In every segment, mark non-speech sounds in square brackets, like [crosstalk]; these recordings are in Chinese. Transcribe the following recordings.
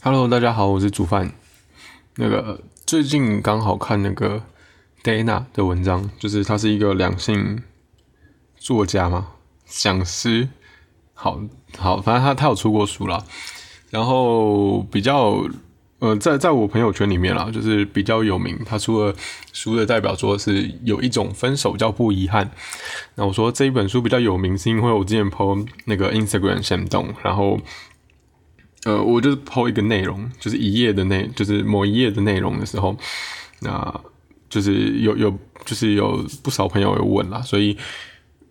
Hello，大家好，我是煮饭。那个最近刚好看那个 Dana 的文章，就是他是一个两性作家嘛，讲师。好好，反正他他有出过书啦。然后比较呃，在在我朋友圈里面啦，就是比较有名。他出了书的代表作是有一种分手叫不遗憾。那我说这一本书比较有名，是因为我之前 po 那个 Instagram 先动，然后。呃，我就是抛一个内容，就是一页的内，就是某一页的内容的时候，那就是有有，就是有不少朋友有问啦，所以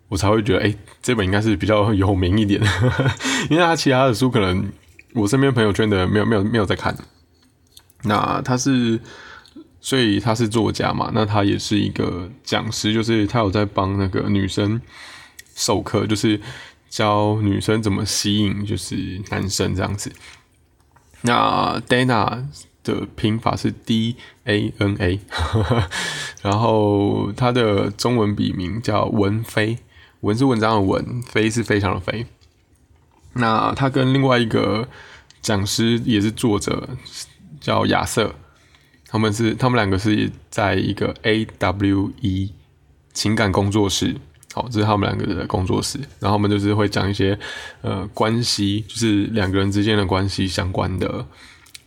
我才会觉得，哎，这本应该是比较有名一点，[laughs] 因为他其他的书可能我身边朋友圈的没有没有没有在看。那他是，所以他是作家嘛，那他也是一个讲师，就是他有在帮那个女生授课，就是。教女生怎么吸引，就是男生这样子。那 Dana 的拼法是 D A N A，[laughs] 然后他的中文笔名叫文飞，文是文章的文，飞是非常的飞。那他跟另外一个讲师也是作者叫亚瑟，他们是他们两个是在一个 A W E 情感工作室。好，这是他们两个人的工作室，然后我们就是会讲一些呃关系，就是两个人之间的关系相关的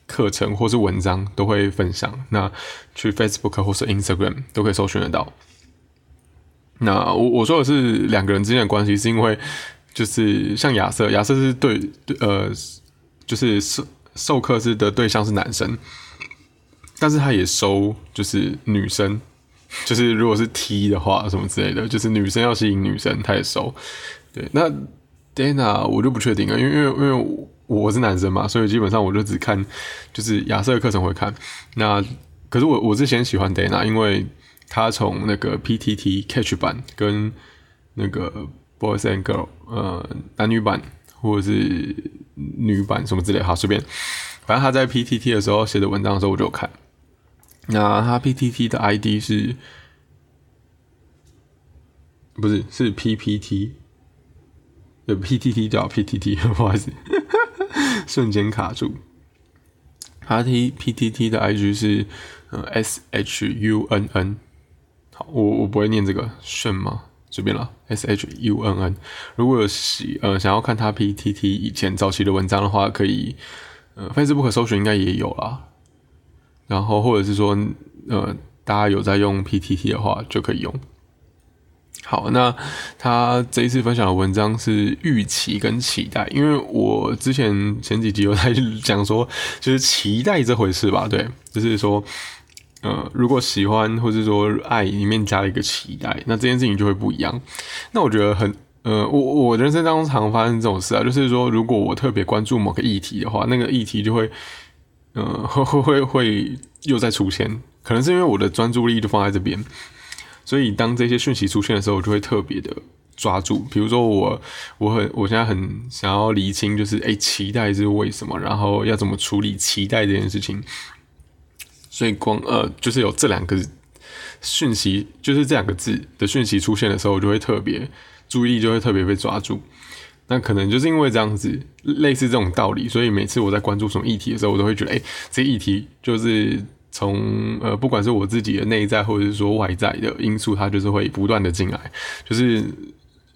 课程或是文章都会分享。那去 Facebook 或是 Instagram 都可以搜寻得到。那我我说的是两个人之间的关系，是因为就是像亚瑟，亚瑟是对对呃，就是授授课是的对象是男生，但是他也收就是女生。就是如果是 T 的话，什么之类的，就是女生要吸引女生，他也收。对，那 Dana 我就不确定了，因为因为因为我是男生嘛，所以基本上我就只看就是亚瑟的课程会看。那可是我我之前喜欢 Dana，因为他从那个 PTT Catch 版跟那个 Boys and Girl 呃男女版或者是女版什么之类，好随便，反正他在 PTT 的时候写的文章的时候，我就看。那他 PTT 的 ID 是，不是是 PPT？有 PTT 叫 PTT，[laughs] 不好意思，[laughs] 瞬间卡住。他 T PTT 的 IG 是呃 SHUNN。好，我我不会念这个顺吗？随便了，SHUNN。如果有喜呃想要看他 PTT 以前早期的文章的话，可以呃 Facebook 搜寻应该也有啦。然后，或者是说，呃，大家有在用 PTT 的话，就可以用。好，那他这一次分享的文章是预期跟期待，因为我之前前几集有在讲说，就是期待这回事吧，对，就是说，呃，如果喜欢或者说爱里面加了一个期待，那这件事情就会不一样。那我觉得很，呃，我我人生当中常发生这种事啊，就是说，如果我特别关注某个议题的话，那个议题就会。[laughs] 嗯，会会会会又再出现，可能是因为我的专注力就放在这边，所以当这些讯息出现的时候，我就会特别的抓住。比如说我，我很我现在很想要理清，就是诶，期待是为什么，然后要怎么处理期待这件事情。所以光呃，就是有这两个讯息，就是这两个字的讯息出现的时候，我就会特别注意力就会特别被抓住。那可能就是因为这样子，类似这种道理，所以每次我在关注什么议题的时候，我都会觉得，哎，这议题就是从呃，不管是我自己的内在或者是说外在的因素，它就是会不断的进来，就是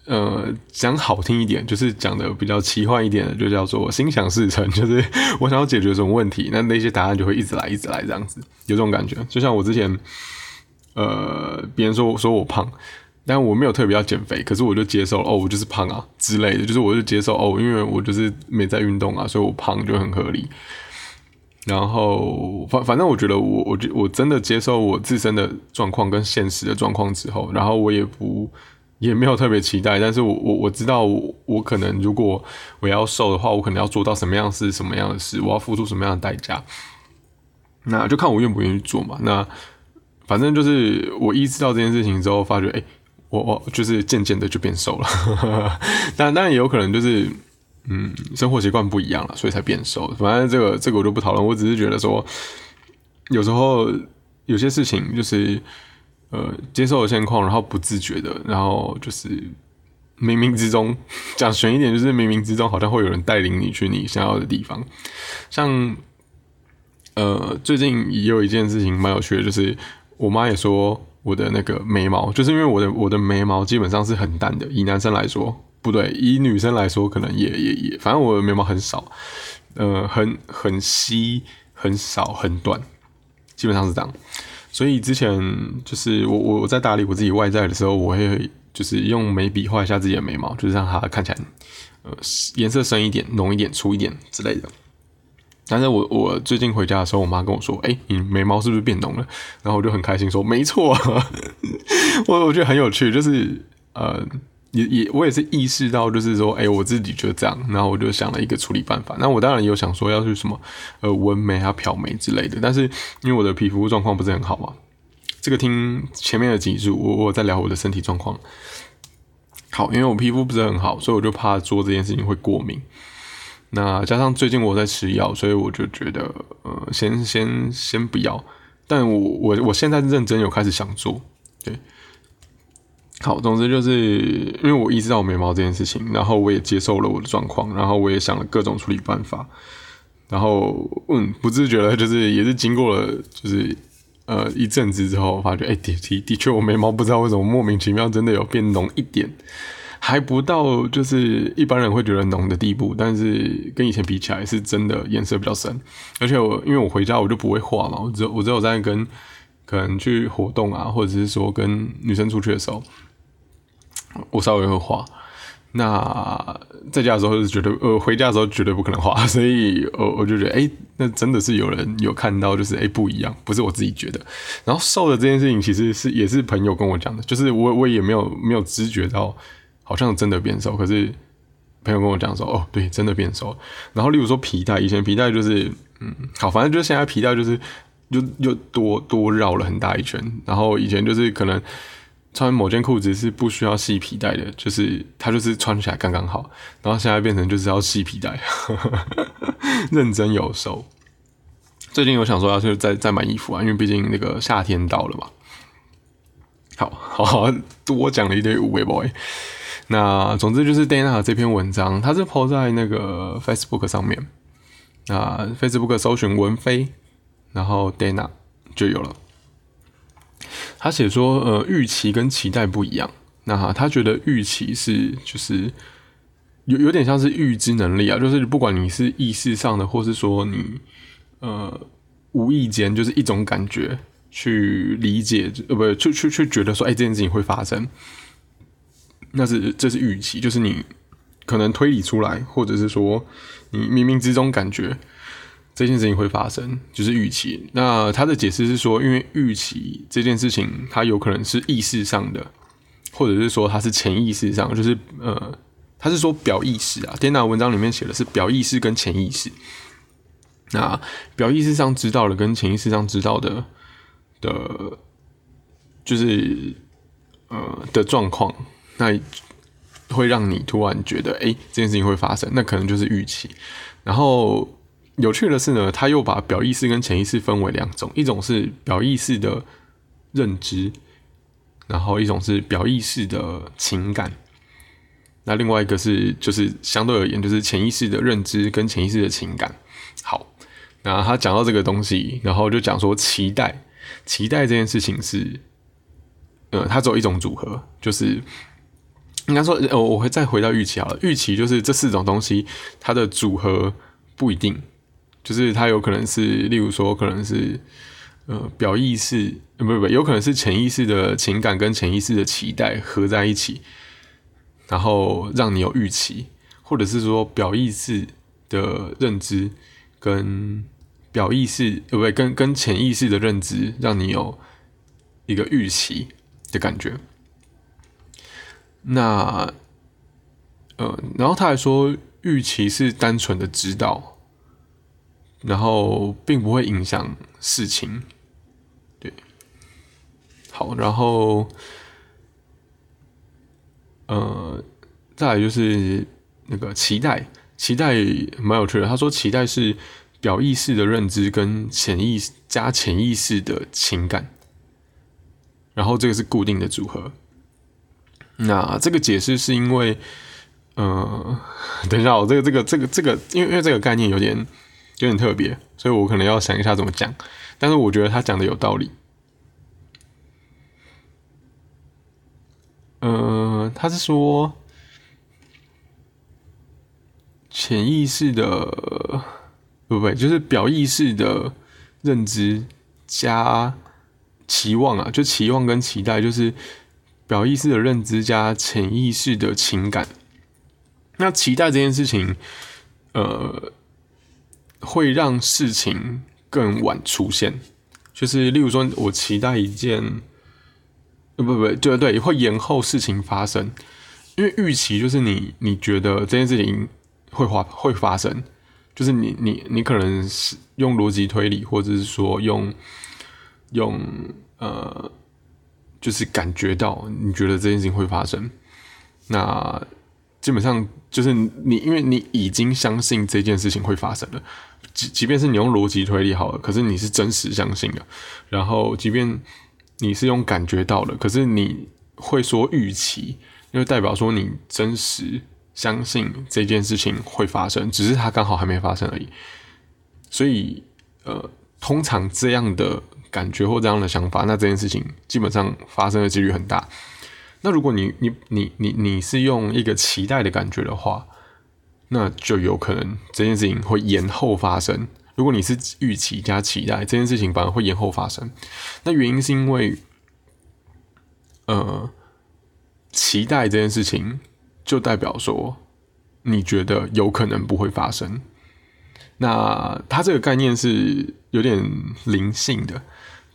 呃，讲好听一点，就是讲的比较奇幻一点的，就叫做心想事成，[laughs] 就是我想要解决什么问题，那那些答案就会一直来，一直来这样子，有这种感觉，就像我之前，呃，别人说我说我胖。但我没有特别要减肥，可是我就接受哦，我就是胖啊之类的，就是我就接受哦，因为我就是没在运动啊，所以我胖就很合理。然后反反正我觉得我我我真的接受我自身的状况跟现实的状况之后，然后我也不也没有特别期待，但是我我我知道我我可能如果我要瘦的话，我可能要做到什么样是什么样的事，我要付出什么样的代价，那就看我愿不愿意做嘛。那反正就是我意识到这件事情之后，发觉哎。我我就是渐渐的就变瘦了，[laughs] 但当然也有可能就是，嗯，生活习惯不一样了，所以才变瘦。反正这个这个我就不讨论，我只是觉得说，有时候有些事情就是，呃，接受的现况，然后不自觉的，然后就是冥冥之中讲悬一点，就是冥冥之中好像会有人带领你去你想要的地方。像呃，最近也有一件事情蛮有趣的，就是我妈也说我的那个眉毛，就是因为我的我的眉毛基本上是很淡的，以男生来说，不对，以女生来说可能也也也，反正我的眉毛很少，呃，很很稀，很少，很短，基本上是这样。所以之前就是我我我在打理我自己外在的时候，我会就是用眉笔画一下自己的眉毛，就是让它看起来呃颜色深一点、浓一点、粗一点之类的。但是我我最近回家的时候，我妈跟我说：“哎，你眉毛是不是变浓了？”然后我就很开心说：“没错。[laughs] ”我我觉得很有趣，就是呃。也也，我也是意识到，就是说，哎，我自己就这样，然后我就想了一个处理办法。那我当然有想说要去什么，呃，纹眉啊、漂眉之类的。但是因为我的皮肤状况不是很好嘛，这个听前面的几组，我我在聊我的身体状况。好，因为我皮肤不是很好，所以我就怕做这件事情会过敏。那加上最近我在吃药，所以我就觉得，呃，先先先不要。但我我我现在认真有开始想做，对。好，总之就是因为我意识到我眉毛这件事情，然后我也接受了我的状况，然后我也想了各种处理办法，然后嗯，不自觉的，就是也是经过了就是呃一阵子之后，发觉哎的的的确我眉毛不知道为什么莫名其妙真的有变浓一点，还不到就是一般人会觉得浓的地步，但是跟以前比起来是真的颜色比较深，而且我因为我回家我就不会画嘛，我只我只有在跟可能去活动啊，或者是说跟女生出去的时候。我稍微会画，那在家的时候是觉得，呃，回家的时候绝对不可能画，所以，我我就觉得，哎，那真的是有人有看到，就是哎不一样，不是我自己觉得。然后瘦的这件事情，其实是也是朋友跟我讲的，就是我我也没有没有知觉到，好像真的变瘦，可是朋友跟我讲说，哦，对，真的变瘦。然后例如说皮带，以前皮带就是，嗯，好，反正就是现在皮带就是又又多多绕了很大一圈，然后以前就是可能。穿某件裤子是不需要系皮带的，就是它就是穿起来刚刚好。然后现在变成就是要系皮带，[laughs] 认真有收。最近有想说要去再再买衣服啊，因为毕竟那个夏天到了嘛。好好多讲了一堆五位 boy。那总之就是 Dana 这篇文章，它是 po 在那个 Facebook 上面。那 Facebook 搜寻文飞，然后 Dana 就有了。他写说，呃，预期跟期待不一样。那他觉得预期是就是有有点像是预知能力啊，就是不管你是意识上的，或是说你呃无意间就是一种感觉去理解，呃，不，去去去觉得说，哎，这件事情会发生，那是这是预期，就是你可能推理出来，或者是说你冥冥之中感觉。这件事情会发生，就是预期。那他的解释是说，因为预期这件事情，它有可能是意识上的，或者是说它是潜意识上，就是呃，他是说表意识啊。电脑文章里面写的是表意识跟潜意识。那表意识上知道的跟潜意识上知道的的，就是呃的状况，那会让你突然觉得，哎，这件事情会发生，那可能就是预期，然后。有趣的是呢，他又把表意识跟潜意识分为两种，一种是表意识的认知，然后一种是表意识的情感。那另外一个是，就是相对而言，就是潜意识的认知跟潜意识的情感。好，那他讲到这个东西，然后就讲说期待，期待这件事情是，呃，它只有一种组合，就是应该说，呃，我会再回到预期好了。预期就是这四种东西，它的组合不一定。就是它有可能是，例如说，可能是呃表意识，不不不，有可能是潜意识的情感跟潜意识的期待合在一起，然后让你有预期，或者是说表意识的认知跟表意识，呃不对，跟跟潜意识的认知，让你有一个预期的感觉。那呃，然后他还说，预期是单纯的知道。然后并不会影响事情，对，好，然后，呃，再来就是那个期待，期待蛮有趣的。他说，期待是表意识的认知跟潜意识加潜意识的情感，然后这个是固定的组合。那这个解释是因为，呃，[laughs] 等一下，我这个这个这个这个，因为因为这个概念有点。有点特别，所以我可能要想一下怎么讲。但是我觉得他讲的有道理。呃，他是说潜意识的，不不，就是表意识的认知加期望啊，就期望跟期待，就是表意识的认知加潜意识的情感。那期待这件事情，呃，会让事情更晚出现，就是例如说，我期待一件。不不不，对对，会延后事情发生，因为预期就是你你觉得这件事情会发会发生，就是你你你可能是用逻辑推理，或者是说用用呃，就是感觉到你觉得这件事情会发生，那基本上就是你因为你已经相信这件事情会发生了，即即便是你用逻辑推理好了，可是你是真实相信的，然后即便。你是用感觉到了，可是你会说预期，因为代表说你真实相信这件事情会发生，只是它刚好还没发生而已。所以，呃，通常这样的感觉或这样的想法，那这件事情基本上发生的几率很大。那如果你你你你你是用一个期待的感觉的话，那就有可能这件事情会延后发生。如果你是预期加期待，这件事情反而会延后发生。那原因是因为，呃，期待这件事情就代表说你觉得有可能不会发生。那它这个概念是有点灵性的，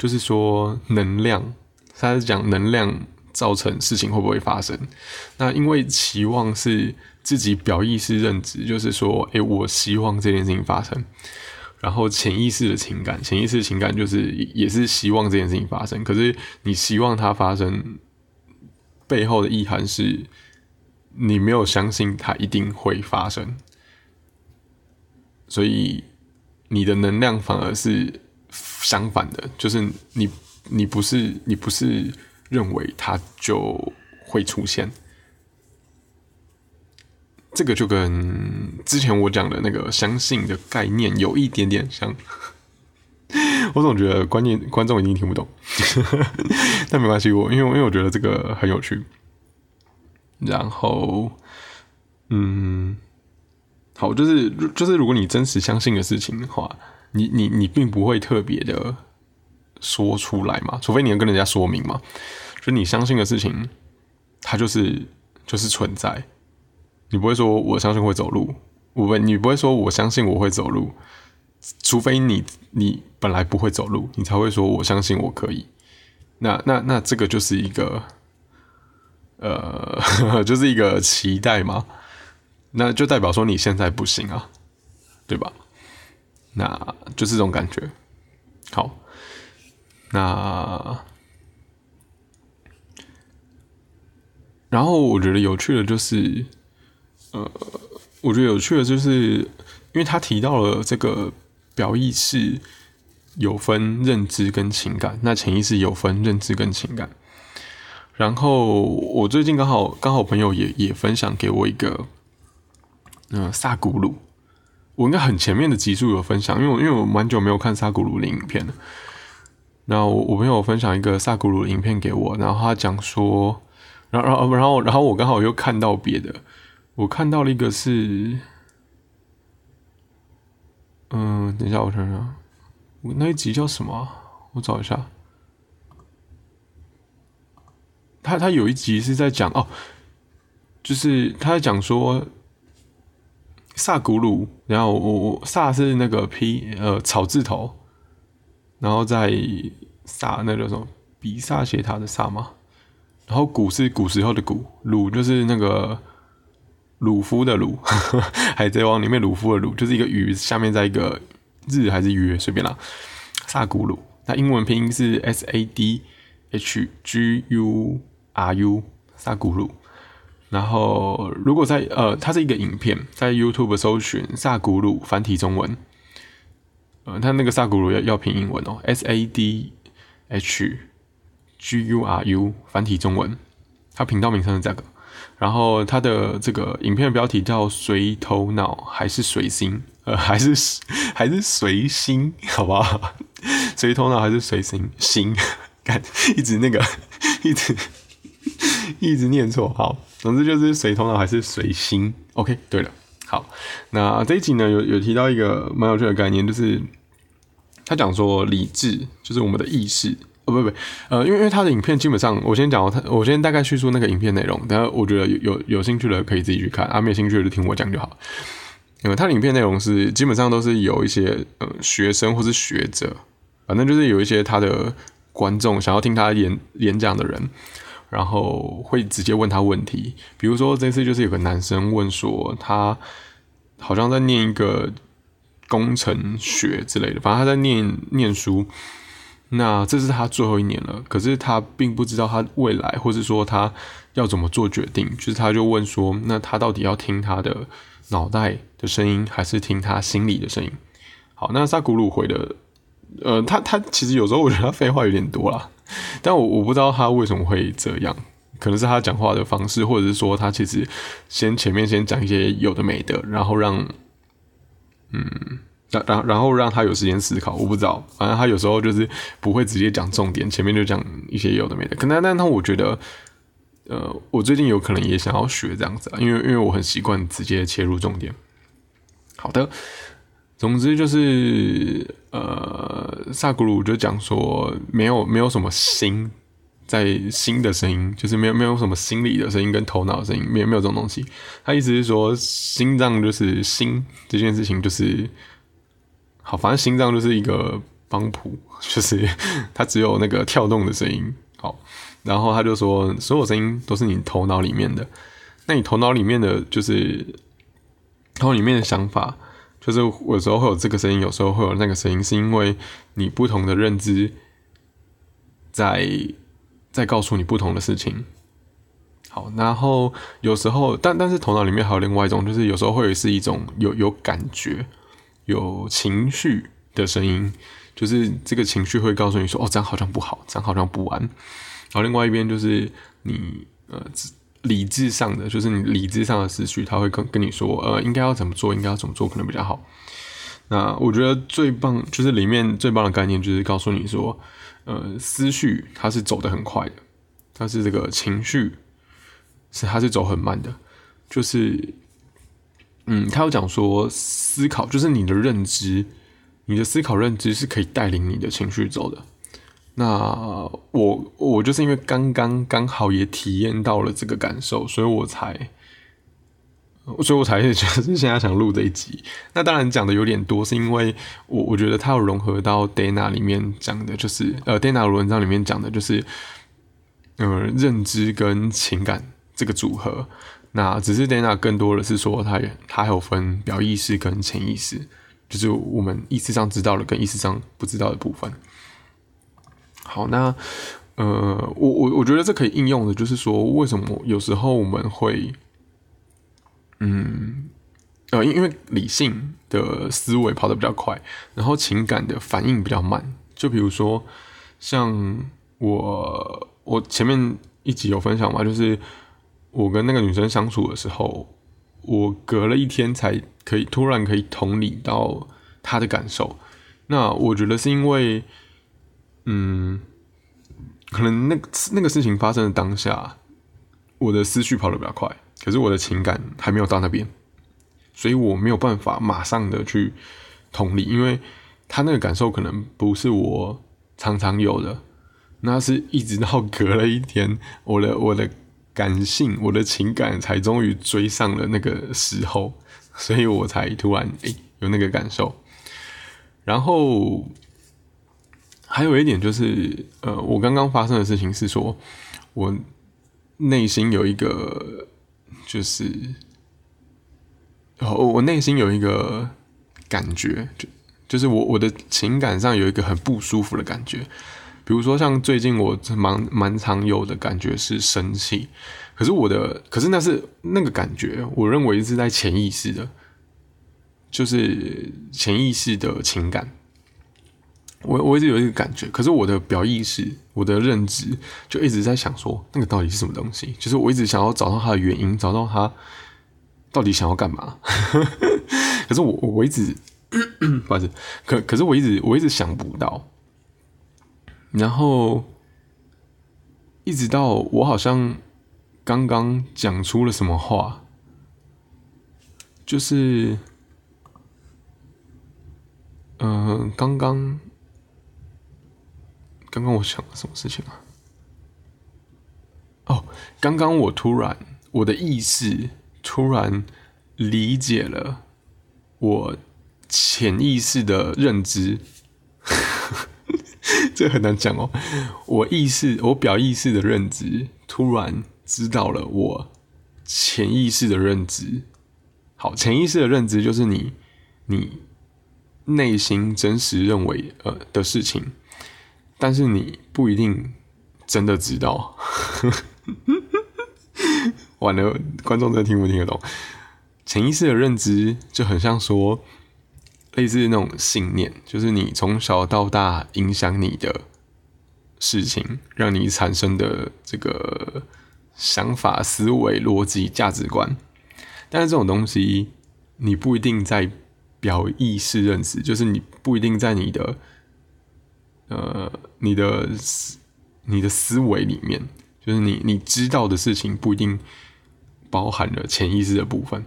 就是说能量，它是讲能量造成事情会不会发生。那因为期望是自己表意识认知，就是说，诶，我希望这件事情发生。然后潜意识的情感，潜意识情感就是也是希望这件事情发生。可是你希望它发生背后的意涵是，你没有相信它一定会发生，所以你的能量反而是相反的，就是你你不是你不是认为它就会出现。这个就跟之前我讲的那个相信的概念有一点点像，[laughs] 我总觉得观念观众一定听不懂，[laughs] 但没关系，我因为因为我觉得这个很有趣。然后，嗯，好，就是就是如果你真实相信的事情的话，你你你并不会特别的说出来嘛，除非你能跟人家说明嘛，就你相信的事情，它就是就是存在。你不会说我相信会走路，我不，你不会说我相信我会走路，除非你你本来不会走路，你才会说我相信我可以。那那那这个就是一个，呃，[laughs] 就是一个期待嘛，那就代表说你现在不行啊，对吧？那就这种感觉。好，那然后我觉得有趣的就是。呃，我觉得有趣的就是，因为他提到了这个表意识有分认知跟情感，那潜意识有分认知跟情感。然后我最近刚好刚好朋友也也分享给我一个，嗯，萨古鲁，我应该很前面的集数有分享，因为我因为我蛮久没有看萨古鲁的影片了。然后我朋友分享一个萨古鲁的影片给我，然后他讲说，然后然后然后然后我刚好又看到别的。我看到了一个是，嗯，等一下，我想想，我那一集叫什么？我找一下。他他有一集是在讲哦，就是他在讲说萨古鲁，然后我我萨是那个 P 呃草字头，然后在萨那叫什么比萨斜塔的萨嘛，然后古是古时候的古，鲁就是那个。鲁夫的鲁，[laughs] 海贼王里面鲁夫的鲁，就是一个鱼下面在一个日还是约，随便啦。萨古鲁，那英文拼音是 S A D H G U R U，萨古鲁。然后如果在呃，它是一个影片，在 YouTube 搜寻萨古鲁繁体中文，呃，它那个萨古鲁要要拼英文哦，S A D H G U R U 繁体中文，它频道名称是这个。然后它的这个影片标题叫“随头脑还是随心”，呃，还是还是随心，好不好？[laughs] 随头脑还是随心心？看，一直那个，[laughs] 一直 [laughs] 一直念错。好，总之就是随头脑还是随心。OK，对了，好，那这一集呢，有有提到一个蛮有趣的概念，就是他讲说理智就是我们的意识。哦，不不，呃，因为因为他的影片基本上，我先讲他，我先大概叙述那个影片内容，等下我觉得有有有兴趣的可以自己去看，啊，没有兴趣的就听我讲就好。因为他的影片内容是基本上都是有一些呃学生或是学者，反正就是有一些他的观众想要听他演演讲的人，然后会直接问他问题，比如说这次就是有个男生问说，他好像在念一个工程学之类的，反正他在念念书。那这是他最后一年了，可是他并不知道他未来，或者说他要怎么做决定。就是他就问说，那他到底要听他的脑袋的声音，还是听他心里的声音？好，那萨古鲁回的，呃，他他其实有时候我觉得他废话有点多啦，[laughs] 但我我不知道他为什么会这样，可能是他讲话的方式，或者是说他其实先前面先讲一些有的没的，然后让，嗯。然然然后让他有时间思考，我不知道，反正他有时候就是不会直接讲重点，前面就讲一些有的没的。可能但他我觉得，呃，我最近有可能也想要学这样子，因为因为我很习惯直接切入重点。好的，总之就是呃，萨古鲁就讲说，没有没有什么心在心的声音，就是没有没有什么心理的声音跟头脑的声音，没有没有这种东西。他意思是说，心脏就是心这件事情就是。好，反正心脏就是一个帮谱，就是它只有那个跳动的声音。好，然后他就说，所有声音都是你头脑里面的。那你头脑里面的就是，头脑里面的想法，就是有时候会有这个声音，有时候会有那个声音，是因为你不同的认知在在告诉你不同的事情。好，然后有时候，但但是头脑里面还有另外一种，就是有时候会是一种有有感觉。有情绪的声音，就是这个情绪会告诉你说：“哦，这样好像不好，这样好像不安。”然后另外一边就是你呃理智上的，就是你理智上的思绪，他会跟跟你说：“呃，应该要怎么做，应该要怎么做可能比较好。”那我觉得最棒就是里面最棒的概念就是告诉你说：“呃，思绪它是走得很快的，但是这个情绪是它是走很慢的，就是。”嗯，他有讲说，思考就是你的认知，你的思考认知是可以带领你的情绪走的。那我我就是因为刚刚刚好也体验到了这个感受，所以我才，所以我才就是现在想录这一集。那当然讲的有点多，是因为我我觉得它有融合到 Dana 里面讲的，就是呃 Dana 文章里面讲的就是，嗯，认知跟情感这个组合。那只是 Dana 更多的是说，它它还有分表意识跟潜意识，就是我们意识上知道的跟意识上不知道的部分。好，那呃，我我我觉得这可以应用的，就是说为什么有时候我们会，嗯，呃，因为理性的思维跑得比较快，然后情感的反应比较慢。就比如说，像我我前面一集有分享嘛，就是。我跟那个女生相处的时候，我隔了一天才可以突然可以同理到她的感受。那我觉得是因为，嗯，可能那个那个事情发生的当下，我的思绪跑得比较快，可是我的情感还没有到那边，所以我没有办法马上的去同理，因为他那个感受可能不是我常常有的，那是一直到隔了一天，我的我的。感性，我的情感才终于追上了那个时候，所以我才突然诶有那个感受。然后还有一点就是，呃，我刚刚发生的事情是说，我内心有一个，就是，哦我内心有一个感觉，就就是我我的情感上有一个很不舒服的感觉。比如说，像最近我蛮蛮常有的感觉是生气，可是我的，可是那是那个感觉，我认为是在潜意识的，就是潜意识的情感。我我一直有一个感觉，可是我的表意识，我的认知就一直在想说，那个到底是什么东西？就是我一直想要找到它的原因，找到它到底想要干嘛。[laughs] 可是我我一直不好意思，可可是我一直我一直想不到，然后一直到我好像刚刚讲出了什么话，就是嗯，刚刚刚刚我想了什么事情啊？哦，刚刚我突然我的意识突然理解了我潜意识的认知，[laughs] 这很难讲哦。我意识我表意识的认知突然知道了我潜意识的认知。好，潜意识的认知就是你你内心真实认为呃的事情，但是你不一定真的知道。[laughs] 完了，观众真的听不听得懂？潜意识的认知就很像说，类似那种信念，就是你从小到大影响你的事情，让你产生的这个想法、思维、逻辑、价值观。但是这种东西，你不一定在表意识认知，就是你不一定在你的呃你的你的思维里面。就是你你知道的事情不一定包含了潜意识的部分。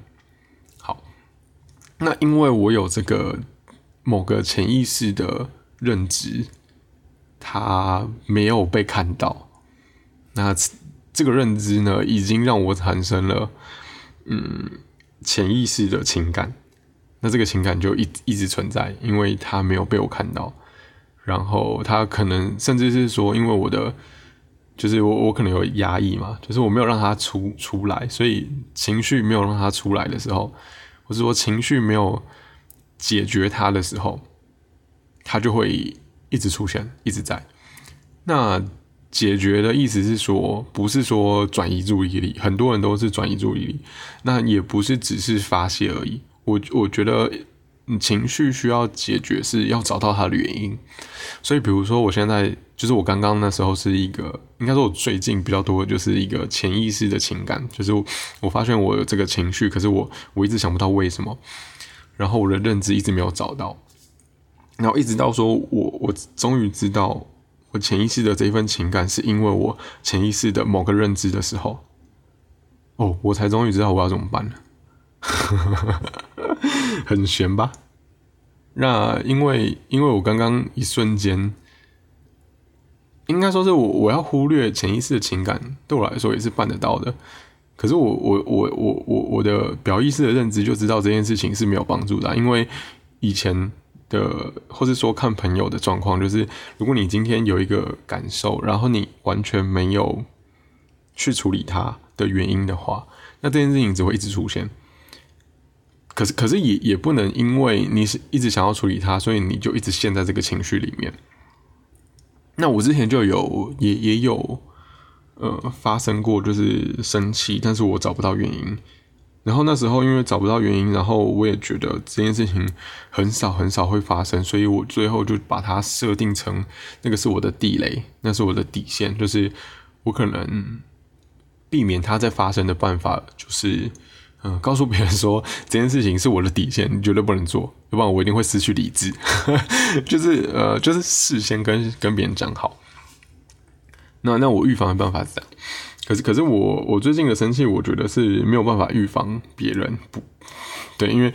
好，那因为我有这个某个潜意识的认知，它没有被看到。那这个认知呢，已经让我产生了嗯潜意识的情感。那这个情感就一一直存在，因为它没有被我看到。然后他可能甚至是说，因为我的。就是我，我可能有压抑嘛，就是我没有让他出出来，所以情绪没有让他出来的时候，或者说情绪没有解决它的时候，它就会一直出现，一直在。那解决的意思是说，不是说转移注意力，很多人都是转移注意力，那也不是只是发泄而已。我我觉得。情绪需要解决，是要找到它的原因。所以，比如说，我现在就是我刚刚那时候是一个，应该说我最近比较多就是一个潜意识的情感，就是我发现我有这个情绪，可是我我一直想不到为什么，然后我的认知一直没有找到，然后一直到说我我终于知道我潜意识的这一份情感是因为我潜意识的某个认知的时候，哦，我才终于知道我要怎么办了。[laughs] 很悬吧？那因为因为我刚刚一瞬间，应该说是我我要忽略潜意识的情感，对我来说也是办得到的。可是我我我我我我的表意识的认知就知道这件事情是没有帮助的，因为以前的或是说看朋友的状况，就是如果你今天有一个感受，然后你完全没有去处理它的原因的话，那这件事情只会一直出现。可是，可是也也不能因为你是一直想要处理它，所以你就一直陷在这个情绪里面。那我之前就有也也有呃发生过，就是生气，但是我找不到原因。然后那时候因为找不到原因，然后我也觉得这件事情很少很少会发生，所以我最后就把它设定成那个是我的地雷，那是我的底线，就是我可能避免它再发生的办法就是。嗯，告诉别人说这件事情是我的底线，你绝对不能做，要不然我一定会失去理智。[laughs] 就是呃，就是事先跟跟别人讲好。那那我预防的办法是这样，可是可是我我最近的生气，我觉得是没有办法预防别人不，对，因为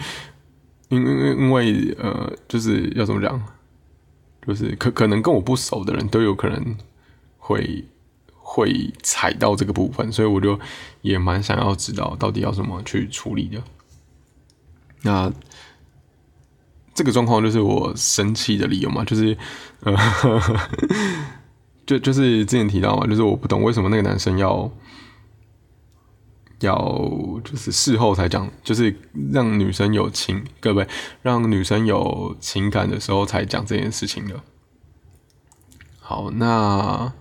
因为因为呃，就是要怎么讲，就是可可能跟我不熟的人都有可能会。会踩到这个部分，所以我就也蛮想要知道到底要怎么去处理的。那这个状况就是我生气的理由嘛，就是，就就是之前提到嘛，就是我不懂为什么那个男生要要就是事后才讲，就是让女生有情各位让女生有情感的时候才讲这件事情的。好，那。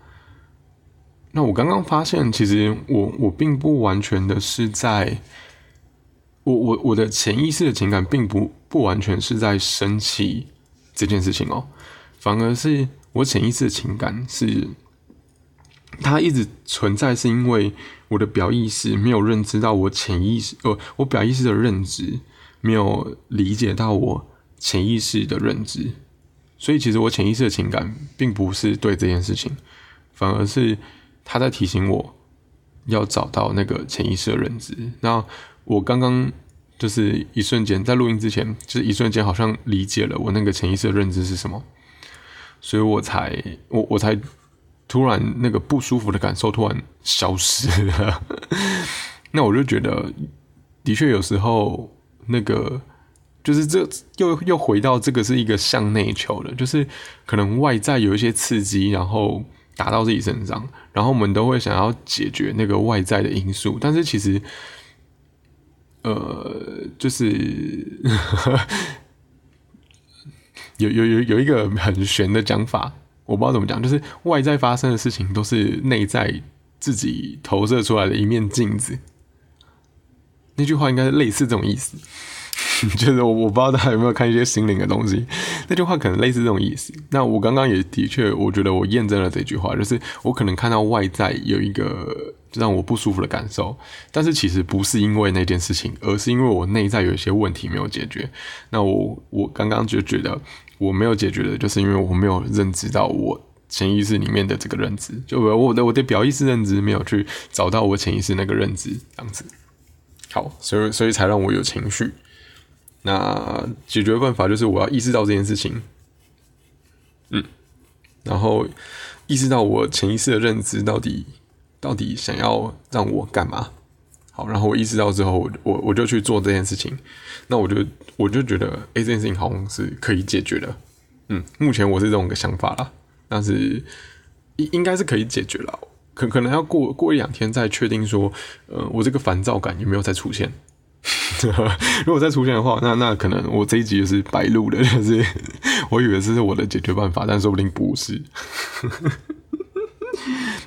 那我刚刚发现，其实我我并不完全的是在，我我我的潜意识的情感并不不完全是在生气这件事情哦，反而是我潜意识的情感是，它一直存在，是因为我的表意识没有认知到我潜意识，呃，我表意识的认知没有理解到我潜意识的认知，所以其实我潜意识的情感并不是对这件事情，反而是他在提醒我要找到那个潜意识的认知。那我刚刚就是一瞬间在录音之前，就是一瞬间好像理解了我那个潜意识的认知是什么，所以我才我我才突然那个不舒服的感受突然消失了。[laughs] 那我就觉得，的确有时候那个就是这又又回到这个是一个向内求的，就是可能外在有一些刺激，然后打到自己身上，然后我们都会想要解决那个外在的因素，但是其实。呃，就是 [laughs] 有有有有一个很玄的讲法，我不知道怎么讲，就是外在发生的事情都是内在自己投射出来的一面镜子。那句话应该是类似这种意思。[laughs] 就是我我不知道大家有没有看一些心灵的东西，那句话可能类似这种意思。那我刚刚也的确，我觉得我验证了这句话，就是我可能看到外在有一个让我不舒服的感受，但是其实不是因为那件事情，而是因为我内在有一些问题没有解决。那我我刚刚就觉得我没有解决的，就是因为我没有认知到我潜意识里面的这个认知，就我我的我的表意识认知没有去找到我潜意识那个认知，这样子。好，所以所以才让我有情绪。那解决办法就是我要意识到这件事情，嗯，然后意识到我潜意识的认知到底到底想要让我干嘛？好，然后我意识到之后，我我我就去做这件事情。那我就我就觉得，哎，这件事情好像是可以解决的。嗯，目前我是这种个想法啦，但是应应该是可以解决了。可可能要过过一两天再确定说，呃，我这个烦躁感有没有再出现。[laughs] 如果再出现的话，那那可能我这一集就是白录的，[laughs] 就是我以为这是我的解决办法，但说不定不是。[laughs]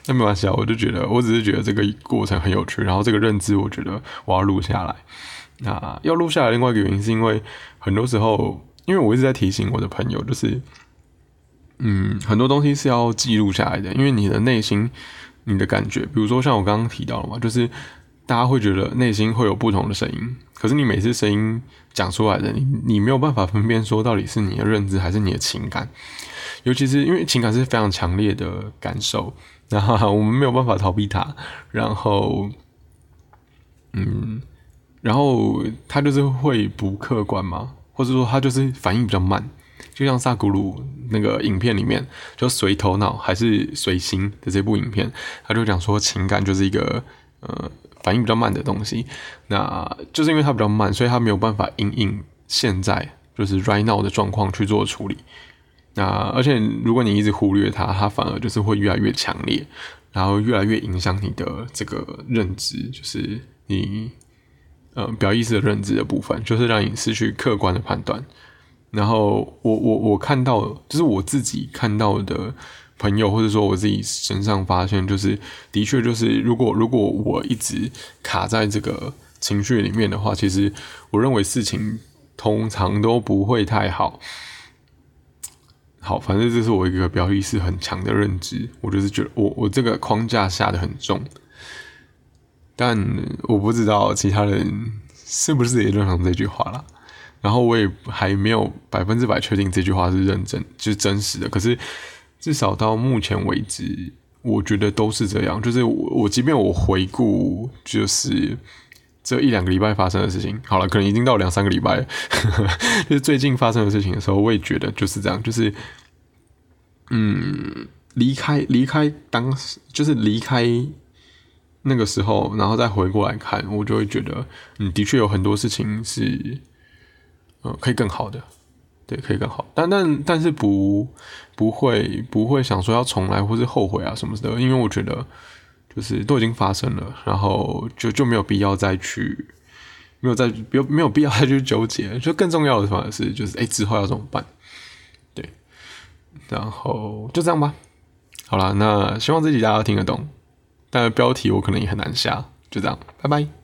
那没关系啊，我就觉得，我只是觉得这个过程很有趣，然后这个认知，我觉得我要录下来。那要录下来，另外一个原因是因为很多时候，因为我一直在提醒我的朋友，就是嗯，很多东西是要记录下来的，因为你的内心、你的感觉，比如说像我刚刚提到了嘛，就是。大家会觉得内心会有不同的声音，可是你每次声音讲出来的，你你没有办法分辨说到底是你的认知还是你的情感，尤其是因为情感是非常强烈的感受，然后我们没有办法逃避它，然后，嗯，然后它就是会不客观嘛，或者说它就是反应比较慢，就像萨古鲁那个影片里面，就随头脑还是随心的这部影片，他就讲说情感就是一个呃。反应比较慢的东西，那就是因为它比较慢，所以它没有办法应应现在就是 right now 的状况去做处理。那而且如果你一直忽略它，它反而就是会越来越强烈，然后越来越影响你的这个认知，就是你呃表意识的认知的部分，就是让你失去客观的判断。然后我我我看到，就是我自己看到的。朋友，或者说我自己身上发现，就是的确就是，如果如果我一直卡在这个情绪里面的话，其实我认为事情通常都不会太好。好，反正这是我一个表意识很强的认知，我就是觉得我我这个框架下的很重，但我不知道其他人是不是也认同这句话了。然后我也还没有百分之百确定这句话是认真就是真实的，可是。至少到目前为止，我觉得都是这样。就是我，我即便我回顾，就是这一两个礼拜发生的事情，好了，可能已经到两三个礼拜，[laughs] 就是最近发生的事情的时候，我也觉得就是这样。就是，嗯，离开离开当时，就是离开那个时候，然后再回过来看，我就会觉得，嗯，的确有很多事情是，呃，可以更好的。对，可以更好，但但但是不不会不会想说要重来或是后悔啊什么的，因为我觉得就是都已经发生了，然后就就没有必要再去没有再没有没有必要再去纠结，就更重要的反而是就是哎之后要怎么办？对，然后就这样吧。好了，那希望这集大家听得懂，但标题我可能也很难下，就这样，拜拜。